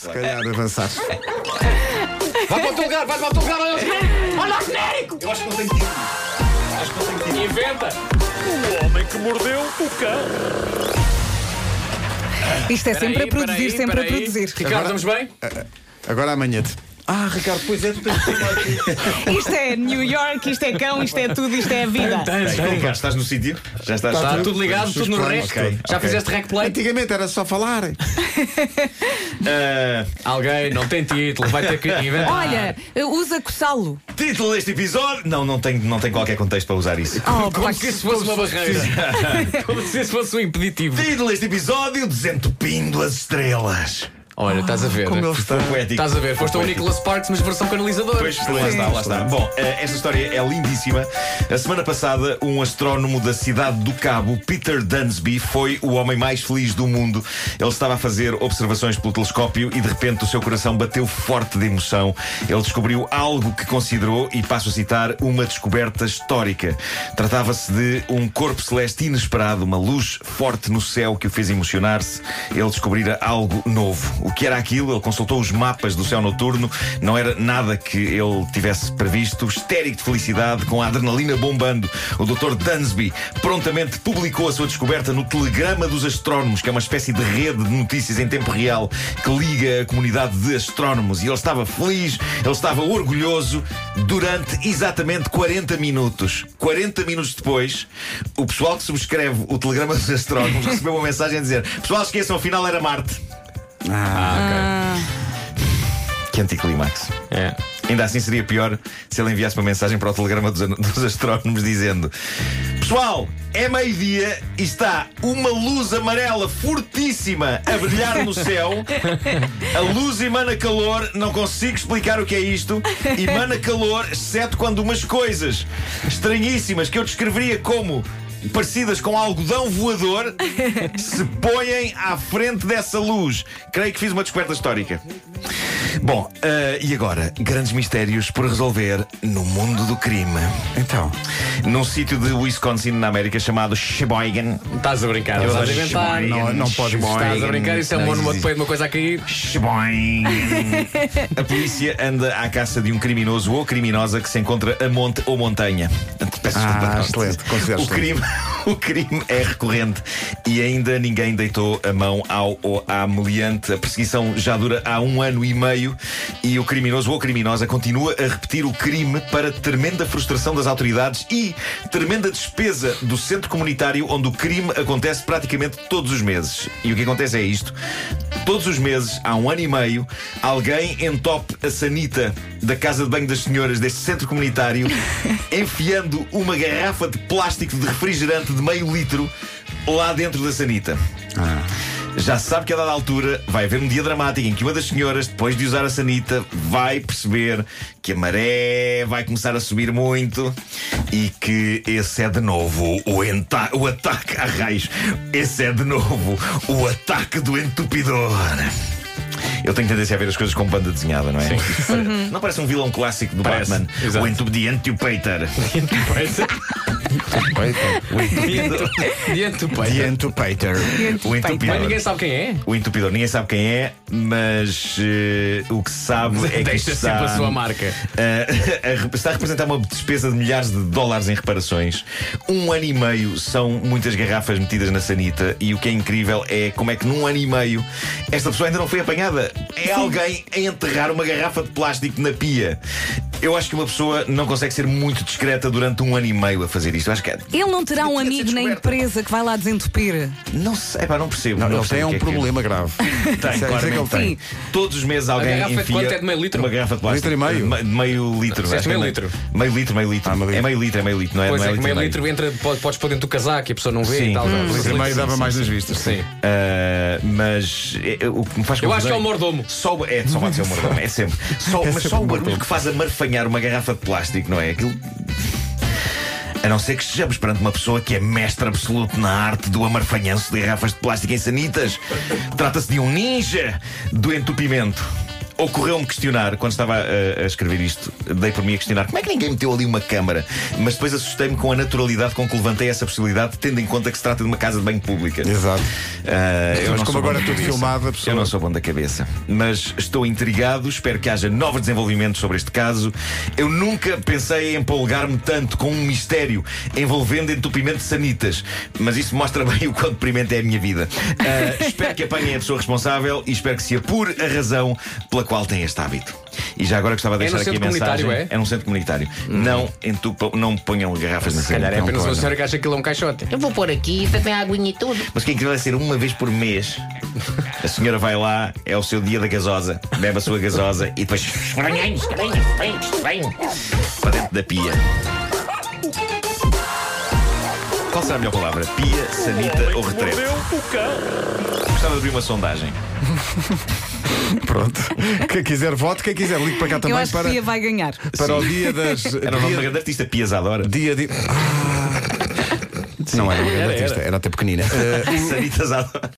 Se calhar avançar. Vai para o teu lugar, vai para o teu lugar, olha o genérico! Olha o genérico! Eu acho que não tenho tempo. Acho que não tenho tempo. Inventa! O homem que mordeu o cão. Isto é sempre a produzir, peraí, sempre a produzir. Ricardo, estamos bem? Agora amanhã-te. Ah, Ricardo, pois é, tu tens aqui. Isto é New York, isto é cão, isto é tudo, isto é a vida. Ricardo, estás no sítio? Já estás? Está tudo. tudo ligado, tudo no planos, rec. ok, Já ok. fizeste rec play? Antigamente era só falar. Ah, Alguém não tem título, vai ter que inventar. Olha, usa coçá-lo. título deste episódio. Não, não tem, não tem qualquer contexto para usar isso. Oh, Como se isso fosse uma barreira. Como se isso fosse um impeditivo. Título deste episódio: Desentupindo as estrelas. Olha, estás a ver. Como ele está. Poético. Estás a ver, foste o Nicholas Sparks, mas versão canalizador. Pois, lá está, lá está. Bom, eh, esta história é lindíssima. A semana passada, um astrónomo da cidade do Cabo, Peter Dunsby, foi o homem mais feliz do mundo. Ele estava a fazer observações pelo telescópio e de repente o seu coração bateu forte de emoção. Ele descobriu algo que considerou, e passo a citar, uma descoberta histórica. Tratava-se de um corpo celeste inesperado, uma luz forte no céu que o fez emocionar-se. Ele descobrira algo novo. O que era aquilo? Ele consultou os mapas do céu noturno. Não era nada que ele tivesse previsto. Histérico de felicidade, com a adrenalina bombando, o Dr. Dunsby prontamente publicou a sua descoberta no Telegrama dos Astrónomos, que é uma espécie de rede de notícias em tempo real que liga a comunidade de astrónomos. E ele estava feliz, ele estava orgulhoso durante exatamente 40 minutos. 40 minutos depois, o pessoal que subscreve o Telegrama dos Astrónomos recebeu uma mensagem a dizer: Pessoal, esqueçam, afinal era Marte. Que anticlimax. É. Ainda assim seria pior se ele enviasse uma mensagem para o telegrama dos, dos astrónomos dizendo: Pessoal, é meio-dia e está uma luz amarela fortíssima a brilhar no céu. A luz emana calor, não consigo explicar o que é isto. Emana calor, exceto quando umas coisas estranhíssimas que eu descreveria como parecidas com algodão voador se põem à frente dessa luz. Creio que fiz uma descoberta histórica. Bom, eh, e agora? Grandes mistérios por resolver no mundo do crime. Então, Num sítio de Wisconsin, na América, chamado Sheboygan. Estás a brincar, Eu estás a inventar. Sheboygan, Não- não pode- Sheboygan. Estás a brincar, isso é um existe. de uma coisa a cair. Sheboygan. A polícia anda à caça de um criminoso ou criminosa que se encontra a monte ou montanha. Peço Ah, desculpa. excelente, considero O crime, o crime é recorrente e ainda ninguém deitou a mão ao ou à meliante. A perseguição já dura há um ano e meio e o criminoso ou criminosa continua a repetir o crime para tremenda frustração das autoridades e tremenda despesa do centro comunitário onde o crime acontece praticamente todos os meses. E o que acontece é isto. Todos os meses, há um ano e meio, alguém entope a sanita da casa de banho das senhoras deste centro comunitário, enfiando uma garrafa de plástico de refrigerante de meio litro lá dentro da sanita. Já se sabe que a dada altura vai haver um dia dramático em que uma das senhoras, depois de usar a sanita, vai perceber que a maré vai começar a subir muito e que esse é de novo o, o ataque a raios. Esse é de novo o ataque do entupidor. Eu tenho tendência a ver as coisas com banda desenhada, não é? Não parece um vilão clássico do Parece, Batman? exato. O entupidiante e o peiter. Diante do peito. Diante do Peter. O entupidor. Mas ninguém sabe quem é. O entupidor, ninguém sabe quem é, mas eh, o que se sabe é que Deixa está, sempre a sua marca. eh, a está a representar uma despesa de milhares de dólares em reparações. Um ano e meio são muitas garrafas metidas na sanita e o que é incrível é como é que num ano e meio esta pessoa ainda não foi apanhada. É alguém a enterrar uma garrafa de plástico na pia. Eu acho que uma pessoa não consegue ser muito discreta durante um ano e meio a fazer isto. Eu acho que é. Ele não terá um amigo na empresa que vai lá desentupir. Não sei, pá, não percebo. Não, ele percebo tem um é problema grave. Tem, é- é que ele tem. Sim. Todos os meses alguém garrafa de enfia quanto? É de meio litro? Uma garrafa de plástico. Litro e meio? Me- meio litro. Acho meio é litro. Meio litro, meio litro. Ah, meio litro. É meio litro, é meio litro, não é? Pois não é, é meio litro entra, pode- podes pôr dentro do casaco e a pessoa não vê Sim. e tal. Hum, Litro, Litro e meio litro. dava mais nas vistas. Sim. Ah, mas é, o que me faz Eu acho que é o mordomo. Só, é, só pode ser o mordomo, é sempre. Mas só o barulho que faz a marfanhar uma garrafa de plástico, não é? Aquilo. A não ser que estejamos perante uma pessoa que é mestre absoluto na arte do amarfanhanço de garrafas de plástico em sanitas. Trata-se de um ninja do entupimento. Ocorreu-me questionar, quando estava a, a escrever isto, dei por mim a questionar como é que ninguém meteu ali uma câmara. Mas depois assustei-me com a naturalidade com que levantei essa possibilidade, tendo em conta que se trata de uma casa de banho pública. Exato. Eu Mas como agora tudo filmado, a pessoa- Eu não sou bom da cabeça. Mas estou intrigado, espero que haja novos desenvolvimentos sobre este caso. Eu nunca pensei em empolgar-me tanto com um mistério envolvendo entupimento de sanitas. Mas isso mostra bem o quão deprimente é a minha vida. Ah, espero que apanhem a pessoa responsável e espero que se apure a razão pela qual tem este hábito. E já agora gostava de É deixar aqui a centro mensagem. comunitário, é? num centro comunitário. Não entupam, não ponham garrafas na Se calhar é apenas Não uma senhora que acha que aquilo é um caixote. Eu vou pôr aqui, tem aguinha e tudo. Mas o que é incrível é ser uma vez por mês. A senhora vai lá, é o seu dia da gasosa, bebe a sua gasosa e depois para dentro da pia. Qual será a melhor palavra? Pia, sanita ou retrete? Gostava de abrir uma sondagem. Pronto. Quem quiser voto, quem quiser ligue para cá Eu também acho que para, a Pia vai ganhar. para o dia das. Era o nome grande artista, Pia Zadora. dia de. Ah. Não era uma grande artista, era até pequenina. Eh, Sanita Zadora.